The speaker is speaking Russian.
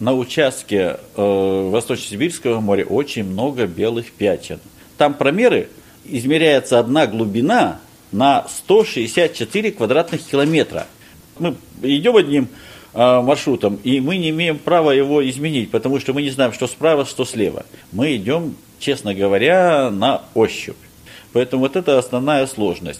на участке э, Восточно-Сибирского моря очень много белых пятен. Там промеры измеряется одна глубина на 164 квадратных километра. Мы идем одним э, маршрутом, и мы не имеем права его изменить, потому что мы не знаем, что справа, что слева. Мы идем, честно говоря, на ощупь. Поэтому вот это основная сложность.